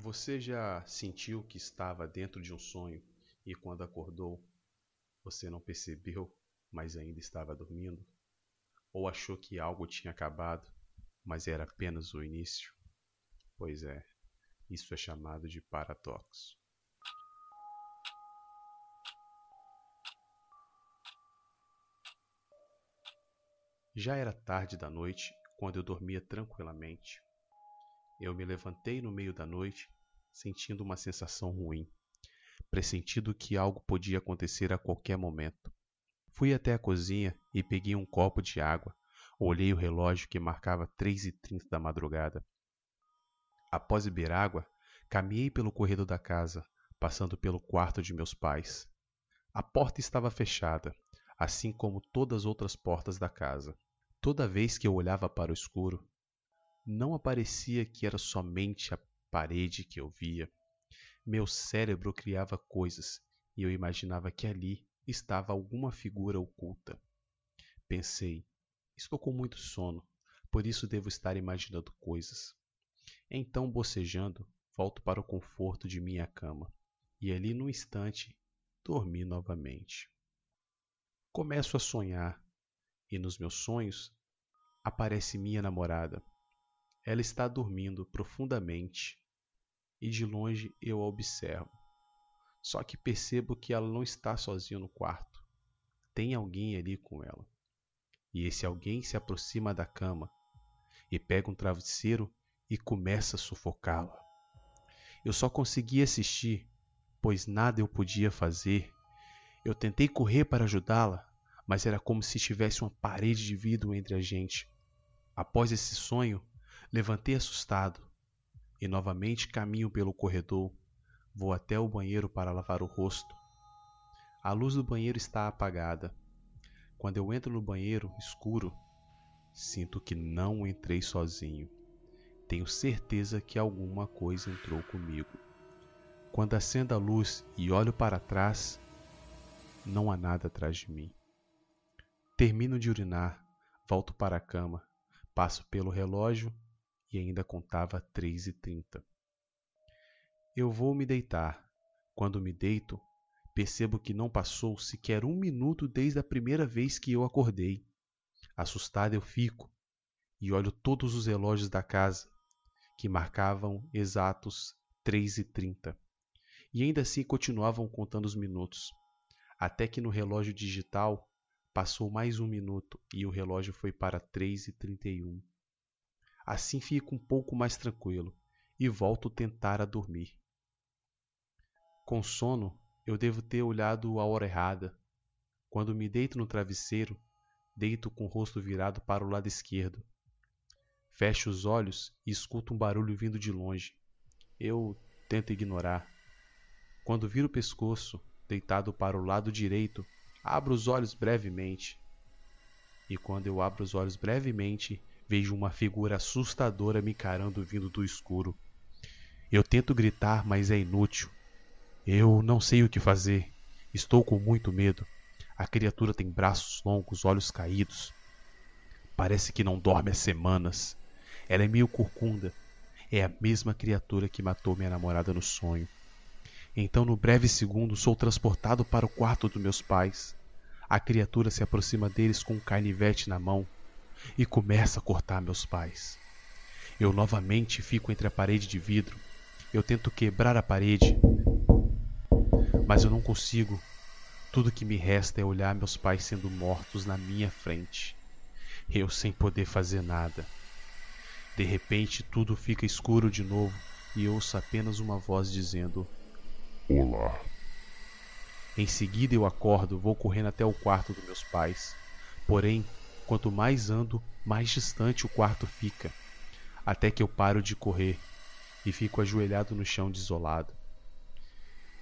Você já sentiu que estava dentro de um sonho e quando acordou, você não percebeu, mas ainda estava dormindo? Ou achou que algo tinha acabado, mas era apenas o início? Pois é, isso é chamado de paradoxo. Já era tarde da noite quando eu dormia tranquilamente. Eu me levantei no meio da noite, sentindo uma sensação ruim, pressentindo que algo podia acontecer a qualquer momento. Fui até a cozinha e peguei um copo de água. Olhei o relógio que marcava três e trinta da madrugada. Após beber água, caminhei pelo corredor da casa, passando pelo quarto de meus pais. A porta estava fechada, assim como todas as outras portas da casa. Toda vez que eu olhava para o escuro, não aparecia que era somente a parede que eu via. Meu cérebro criava coisas e eu imaginava que ali estava alguma figura oculta. Pensei, estou com muito sono, por isso devo estar imaginando coisas. Então, bocejando, volto para o conforto de minha cama e ali num instante dormi novamente. Começo a sonhar e nos meus sonhos aparece minha namorada. Ela está dormindo profundamente e de longe eu a observo. Só que percebo que ela não está sozinha no quarto. Tem alguém ali com ela. E esse alguém se aproxima da cama e pega um travesseiro e começa a sufocá-la. Eu só consegui assistir, pois nada eu podia fazer. Eu tentei correr para ajudá-la, mas era como se tivesse uma parede de vidro entre a gente. Após esse sonho, levantei assustado e novamente caminho pelo corredor. Vou até o banheiro para lavar o rosto. A luz do banheiro está apagada. Quando eu entro no banheiro escuro, sinto que não entrei sozinho. Tenho certeza que alguma coisa entrou comigo. Quando acendo a luz e olho para trás, não há nada atrás de mim. Termino de urinar, volto para a cama, passo pelo relógio e ainda contava três e trinta. Eu vou me deitar. Quando me deito, percebo que não passou sequer um minuto desde a primeira vez que eu acordei. Assustado eu fico e olho todos os relógios da casa, que marcavam exatos três e trinta, e ainda assim continuavam contando os minutos, até que no relógio digital Passou mais um minuto e o relógio foi para três e trinta e um. Assim fico um pouco mais tranquilo e volto tentar a dormir. Com sono, eu devo ter olhado a hora errada. Quando me deito no travesseiro, deito com o rosto virado para o lado esquerdo. Fecho os olhos e escuto um barulho vindo de longe. Eu tento ignorar. Quando viro o pescoço, deitado para o lado direito, Abro os olhos brevemente. E quando eu abro os olhos brevemente, vejo uma figura assustadora me encarando vindo do escuro. Eu tento gritar, mas é inútil. Eu não sei o que fazer. Estou com muito medo. A criatura tem braços longos, olhos caídos. Parece que não dorme há semanas. Ela é meio corcunda. É a mesma criatura que matou minha namorada no sonho. Então, no breve segundo, sou transportado para o quarto dos meus pais. A criatura se aproxima deles com um carnivete na mão e começa a cortar meus pais. Eu novamente fico entre a parede de vidro. Eu tento quebrar a parede, mas eu não consigo. Tudo que me resta é olhar meus pais sendo mortos na minha frente. Eu sem poder fazer nada. De repente tudo fica escuro de novo e ouço apenas uma voz dizendo: Olá. Em seguida eu acordo, vou correndo até o quarto dos meus pais. Porém, quanto mais ando, mais distante o quarto fica, até que eu paro de correr e fico ajoelhado no chão desolado.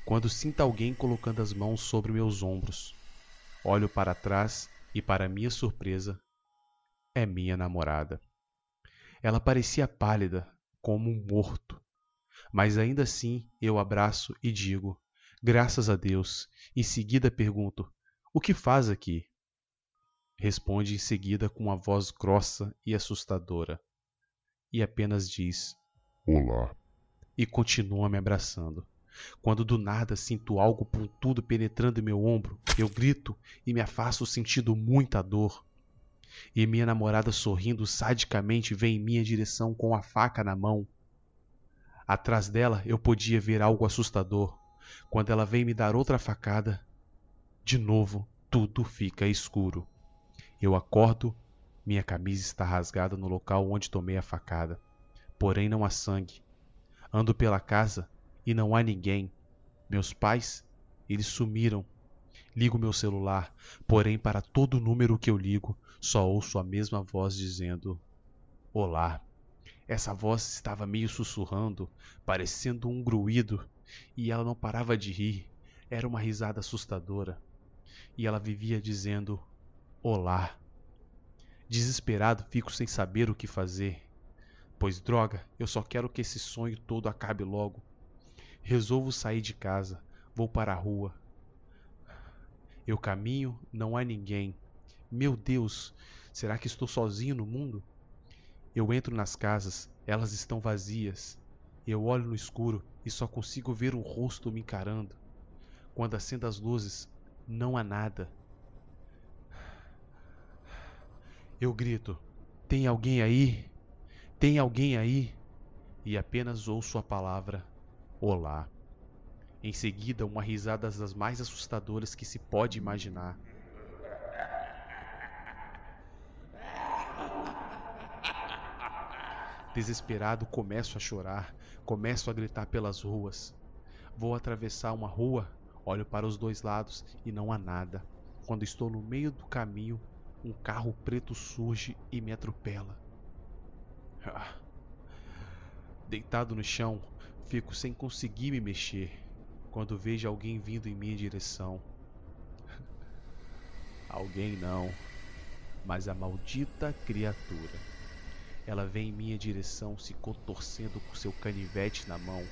Quando sinto alguém colocando as mãos sobre meus ombros, olho para trás e, para minha surpresa, é minha namorada. Ela parecia pálida, como um morto, mas ainda assim eu abraço e digo: Graças a Deus. Em seguida pergunto: O que faz aqui? Responde em seguida com uma voz grossa e assustadora, e apenas diz: Olá, e continua me abraçando. Quando do nada sinto algo pontudo penetrando em meu ombro, eu grito e me afasto sentindo muita dor. E minha namorada sorrindo sadicamente vem em minha direção com a faca na mão. Atrás dela eu podia ver algo assustador. Quando ela vem me dar outra facada, de novo tudo fica escuro. Eu acordo, minha camisa está rasgada no local onde tomei a facada, porém não há sangue. Ando pela casa e não há ninguém. Meus pais, eles sumiram. Ligo meu celular, porém para todo número que eu ligo, só ouço a mesma voz dizendo: Olá. Essa voz estava meio sussurrando, parecendo um gruído, e ela não parava de rir. Era uma risada assustadora. E ela vivia dizendo: Olá. Desesperado, fico sem saber o que fazer. Pois droga, eu só quero que esse sonho todo acabe logo. Resolvo sair de casa, vou para a rua. Eu caminho, não há ninguém. Meu Deus, será que estou sozinho no mundo? Eu entro nas casas, elas estão vazias. Eu olho no escuro e só consigo ver um rosto me encarando. Quando acendo as luzes, não há nada. Eu grito: Tem alguém aí? Tem alguém aí? E apenas ouço a palavra Olá. Em seguida, uma risada das mais assustadoras que se pode imaginar. Desesperado, começo a chorar, começo a gritar pelas ruas. Vou atravessar uma rua, olho para os dois lados e não há nada. Quando estou no meio do caminho, um carro preto surge e me atropela. Ah. Deitado no chão, fico sem conseguir me mexer quando vejo alguém vindo em minha direção. alguém não, mas a maldita criatura. Ela vem em minha direção, se contorcendo com seu canivete na mão.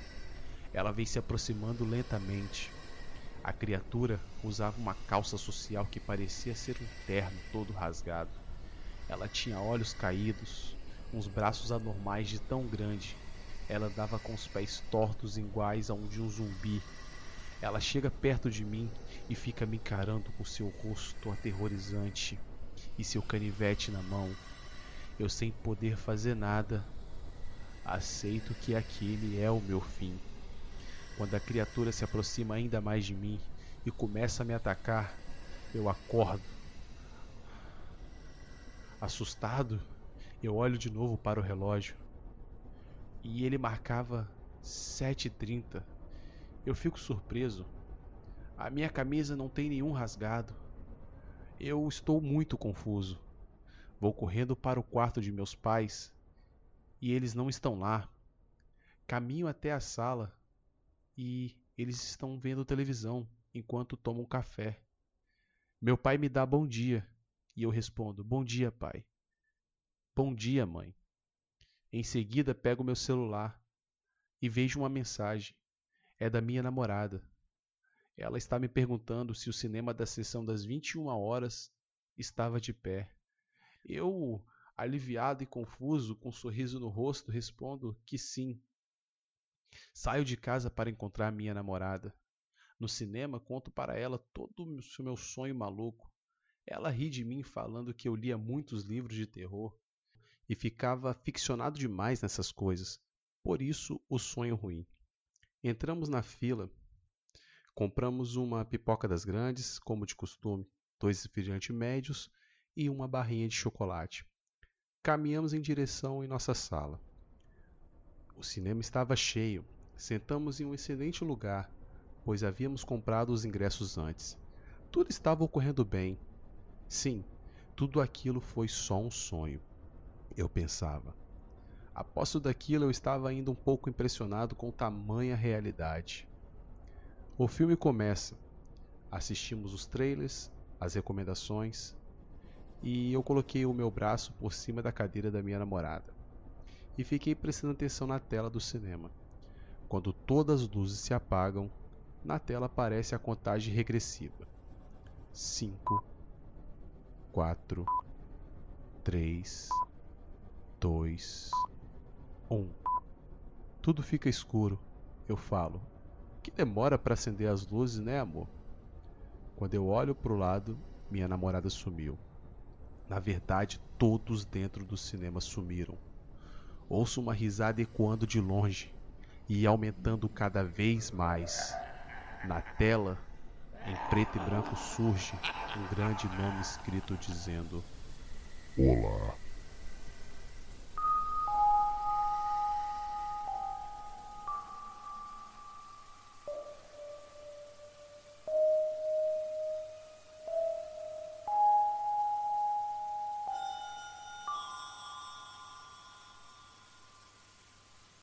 Ela vem se aproximando lentamente. A criatura usava uma calça social que parecia ser um terno todo rasgado. Ela tinha olhos caídos, uns braços anormais de tão grande. Ela andava com os pés tortos iguais a um de um zumbi. Ela chega perto de mim e fica me encarando com seu rosto aterrorizante e seu canivete na mão. Eu sem poder fazer nada, aceito que aquele é o meu fim. Quando a criatura se aproxima ainda mais de mim e começa a me atacar, eu acordo. Assustado, eu olho de novo para o relógio e ele marcava 7h30. Eu fico surpreso. A minha camisa não tem nenhum rasgado. Eu estou muito confuso. Vou correndo para o quarto de meus pais e eles não estão lá. Caminho até a sala e eles estão vendo televisão enquanto tomam café. Meu pai me dá bom dia e eu respondo: Bom dia, pai. Bom dia, mãe. Em seguida, pego meu celular e vejo uma mensagem. É da minha namorada. Ela está me perguntando se o cinema da sessão das 21 horas estava de pé. Eu, aliviado e confuso, com um sorriso no rosto, respondo que sim. Saio de casa para encontrar minha namorada. No cinema, conto para ela todo o meu sonho maluco. Ela ri de mim falando que eu lia muitos livros de terror e ficava ficcionado demais nessas coisas. Por isso, o sonho ruim. Entramos na fila, compramos uma pipoca das grandes, como de costume, dois refrigerantes médios e uma barrinha de chocolate. Caminhamos em direção em nossa sala. O cinema estava cheio. Sentamos em um excelente lugar, pois havíamos comprado os ingressos antes. Tudo estava ocorrendo bem. Sim, tudo aquilo foi só um sonho. Eu pensava. Após tudo aquilo, eu estava ainda um pouco impressionado com tamanha realidade. O filme começa. Assistimos os trailers, as recomendações, e eu coloquei o meu braço por cima da cadeira da minha namorada e fiquei prestando atenção na tela do cinema. Quando todas as luzes se apagam, na tela aparece a contagem regressiva: 5, 4, 3, 2, 1. Tudo fica escuro. Eu falo. Que demora para acender as luzes, né, amor? Quando eu olho para o lado, minha namorada sumiu. Na verdade, todos dentro do cinema sumiram. Ouço uma risada ecoando de longe e aumentando cada vez mais. Na tela, em preto e branco, surge um grande nome escrito dizendo: Olá.